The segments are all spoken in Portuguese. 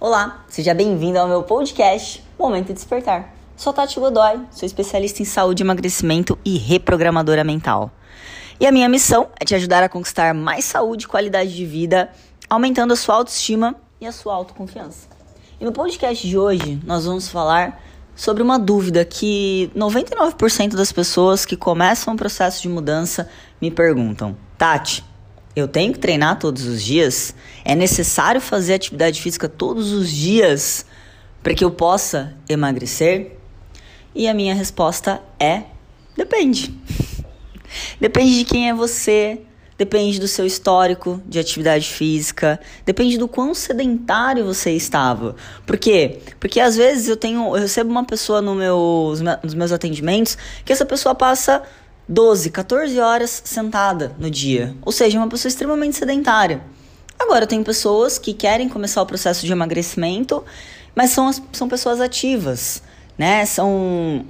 Olá, seja bem-vindo ao meu podcast Momento de Despertar. Sou Tati Godoy, sou especialista em saúde, emagrecimento e reprogramadora mental. E a minha missão é te ajudar a conquistar mais saúde e qualidade de vida, aumentando a sua autoestima e a sua autoconfiança. E no podcast de hoje nós vamos falar sobre uma dúvida que 99% das pessoas que começam o processo de mudança me perguntam: Tati, eu tenho que treinar todos os dias? É necessário fazer atividade física todos os dias para que eu possa emagrecer? E a minha resposta é: depende. depende de quem é você, depende do seu histórico de atividade física, depende do quão sedentário você estava. Por quê? Porque às vezes eu tenho, eu recebo uma pessoa no nos meus atendimentos que essa pessoa passa 12, 14 horas sentada no dia. Ou seja, uma pessoa extremamente sedentária. Agora, tem pessoas que querem começar o processo de emagrecimento, mas são, são pessoas ativas, né? São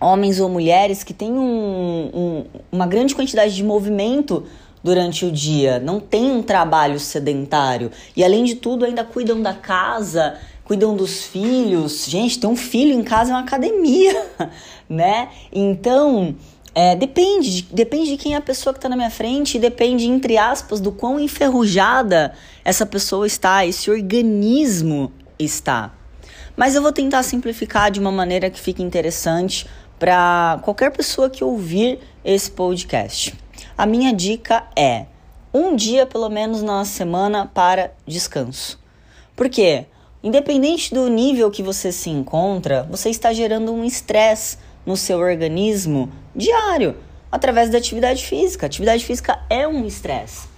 homens ou mulheres que têm um, um, uma grande quantidade de movimento durante o dia, não tem um trabalho sedentário e, além de tudo, ainda cuidam da casa, cuidam dos filhos. Gente, ter um filho em casa é uma academia, né? Então. É, depende, de, depende de quem é a pessoa que está na minha frente, depende, entre aspas, do quão enferrujada essa pessoa está, esse organismo está. Mas eu vou tentar simplificar de uma maneira que fique interessante para qualquer pessoa que ouvir esse podcast. A minha dica é um dia pelo menos na semana para descanso. Por quê? Independente do nível que você se encontra, você está gerando um estresse no seu organismo diário, através da atividade física. Atividade física é um estresse.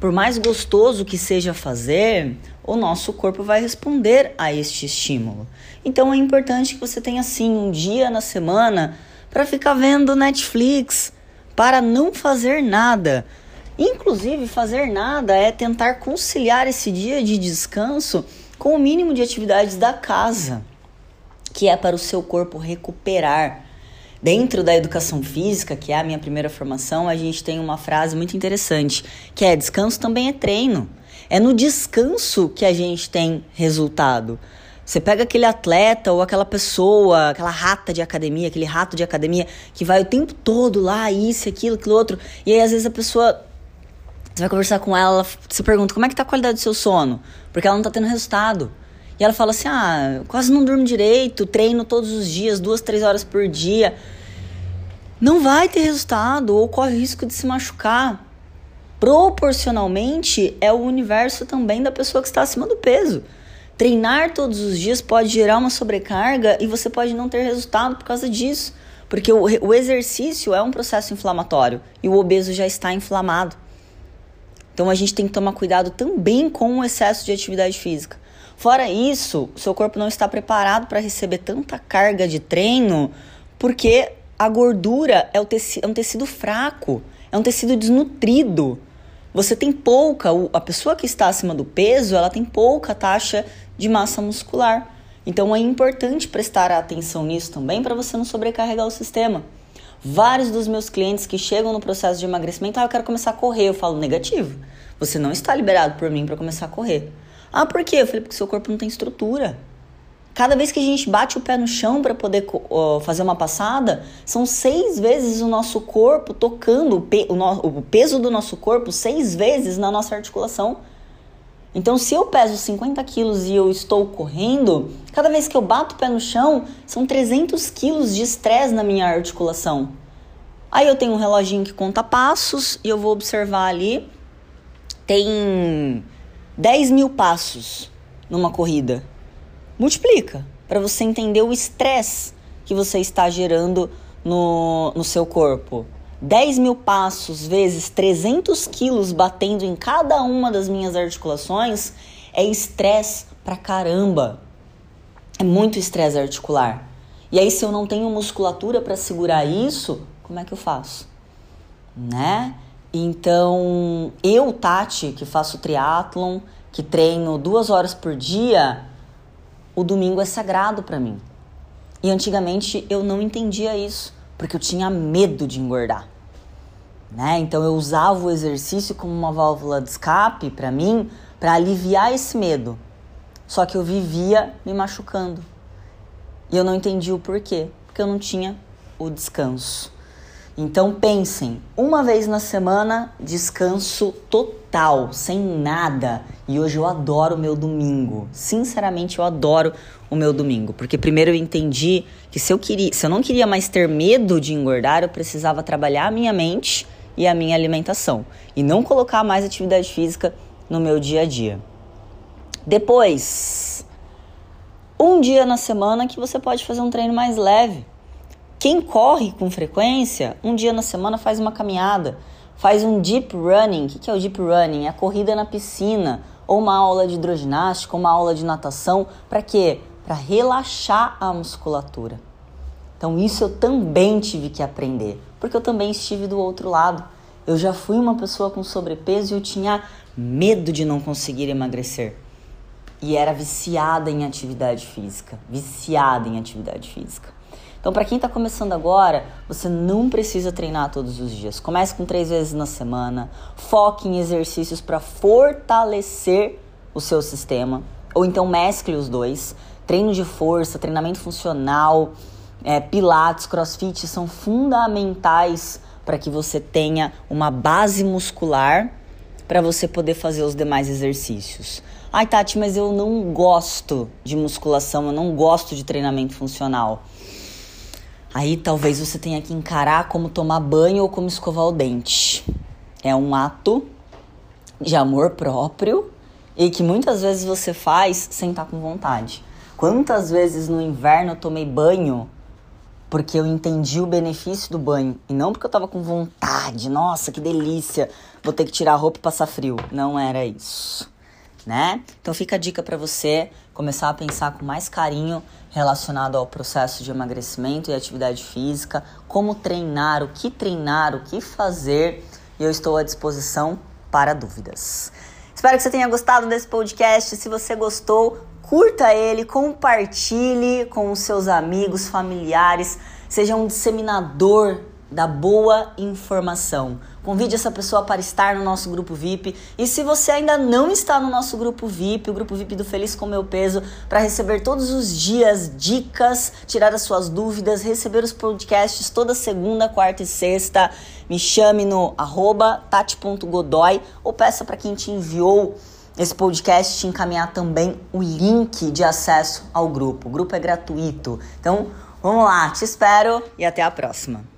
Por mais gostoso que seja fazer, o nosso corpo vai responder a este estímulo. Então é importante que você tenha assim um dia na semana para ficar vendo Netflix, para não fazer nada. Inclusive, fazer nada é tentar conciliar esse dia de descanso com o mínimo de atividades da casa que é para o seu corpo recuperar. Dentro da educação física, que é a minha primeira formação, a gente tem uma frase muito interessante, que é descanso também é treino. É no descanso que a gente tem resultado. Você pega aquele atleta ou aquela pessoa, aquela rata de academia, aquele rato de academia que vai o tempo todo lá, isso, aquilo, aquilo outro, e aí às vezes a pessoa você vai conversar com ela, você pergunta como é que tá a qualidade do seu sono, porque ela não tá tendo resultado. E ela fala assim: ah, quase não durmo direito, treino todos os dias, duas, três horas por dia. Não vai ter resultado ou corre o risco de se machucar. Proporcionalmente é o universo também da pessoa que está acima do peso. Treinar todos os dias pode gerar uma sobrecarga e você pode não ter resultado por causa disso. Porque o, o exercício é um processo inflamatório e o obeso já está inflamado. Então a gente tem que tomar cuidado também com o excesso de atividade física. Fora isso, seu corpo não está preparado para receber tanta carga de treino, porque a gordura é, é um tecido fraco, é um tecido desnutrido. Você tem pouca, a pessoa que está acima do peso, ela tem pouca taxa de massa muscular. Então é importante prestar atenção nisso também para você não sobrecarregar o sistema. Vários dos meus clientes que chegam no processo de emagrecimento, ah, eu quero começar a correr, eu falo negativo. Você não está liberado por mim para começar a correr. Ah, por quê? Eu falei, porque seu corpo não tem estrutura. Cada vez que a gente bate o pé no chão para poder uh, fazer uma passada, são seis vezes o nosso corpo tocando, o, pe o, no o peso do nosso corpo, seis vezes na nossa articulação. Então, se eu peso 50 quilos e eu estou correndo, cada vez que eu bato o pé no chão, são 300 quilos de estresse na minha articulação. Aí eu tenho um reloginho que conta passos e eu vou observar ali. Tem 10 mil passos numa corrida. Multiplica para você entender o estresse que você está gerando no, no seu corpo. 10 mil passos vezes 300 quilos batendo em cada uma das minhas articulações é estresse pra caramba. É muito estresse articular. E aí, se eu não tenho musculatura para segurar isso, como é que eu faço? Né? Então, eu, Tati, que faço triatlon, que treino duas horas por dia, o domingo é sagrado para mim. E antigamente eu não entendia isso, porque eu tinha medo de engordar. Né? Então eu usava o exercício como uma válvula de escape para mim, para aliviar esse medo. Só que eu vivia me machucando. E eu não entendi o porquê, porque eu não tinha o descanso. Então pensem, uma vez na semana, descanso total, sem nada. E hoje eu adoro o meu domingo. Sinceramente, eu adoro o meu domingo, porque primeiro eu entendi que se eu queria, se eu não queria mais ter medo de engordar, eu precisava trabalhar a minha mente e a minha alimentação e não colocar mais atividade física no meu dia a dia. Depois, um dia na semana que você pode fazer um treino mais leve. Quem corre com frequência, um dia na semana faz uma caminhada, faz um deep running. O que é o deep running? É a corrida na piscina, ou uma aula de hidroginástica, uma aula de natação. Para quê? Para relaxar a musculatura. Então, isso eu também tive que aprender, porque eu também estive do outro lado. Eu já fui uma pessoa com sobrepeso e eu tinha medo de não conseguir emagrecer. E era viciada em atividade física, viciada em atividade física. Então, para quem está começando agora, você não precisa treinar todos os dias. Comece com três vezes na semana. Foque em exercícios para fortalecer o seu sistema. Ou então mescle os dois. Treino de força, treinamento funcional, é, pilates, crossfit são fundamentais para que você tenha uma base muscular para você poder fazer os demais exercícios. Ai, Tati, mas eu não gosto de musculação, eu não gosto de treinamento funcional. Aí talvez você tenha que encarar como tomar banho ou como escovar o dente. É um ato de amor próprio e que muitas vezes você faz sem estar com vontade. Quantas vezes no inverno eu tomei banho porque eu entendi o benefício do banho e não porque eu tava com vontade. Nossa, que delícia! Vou ter que tirar a roupa e passar frio. Não era isso, né? Então fica a dica para você começar a pensar com mais carinho relacionado ao processo de emagrecimento e atividade física, como treinar, o que treinar, o que fazer, e eu estou à disposição para dúvidas. Espero que você tenha gostado desse podcast. Se você gostou, curta ele, compartilhe com os seus amigos, familiares, seja um disseminador da boa informação. Convide essa pessoa para estar no nosso grupo VIP. E se você ainda não está no nosso grupo VIP, o grupo VIP do Feliz com Meu Peso, para receber todos os dias dicas, tirar as suas dúvidas, receber os podcasts toda segunda, quarta e sexta, me chame no arroba tati.godoy ou peça para quem te enviou esse podcast te encaminhar também o link de acesso ao grupo. O grupo é gratuito. Então, vamos lá, te espero e até a próxima.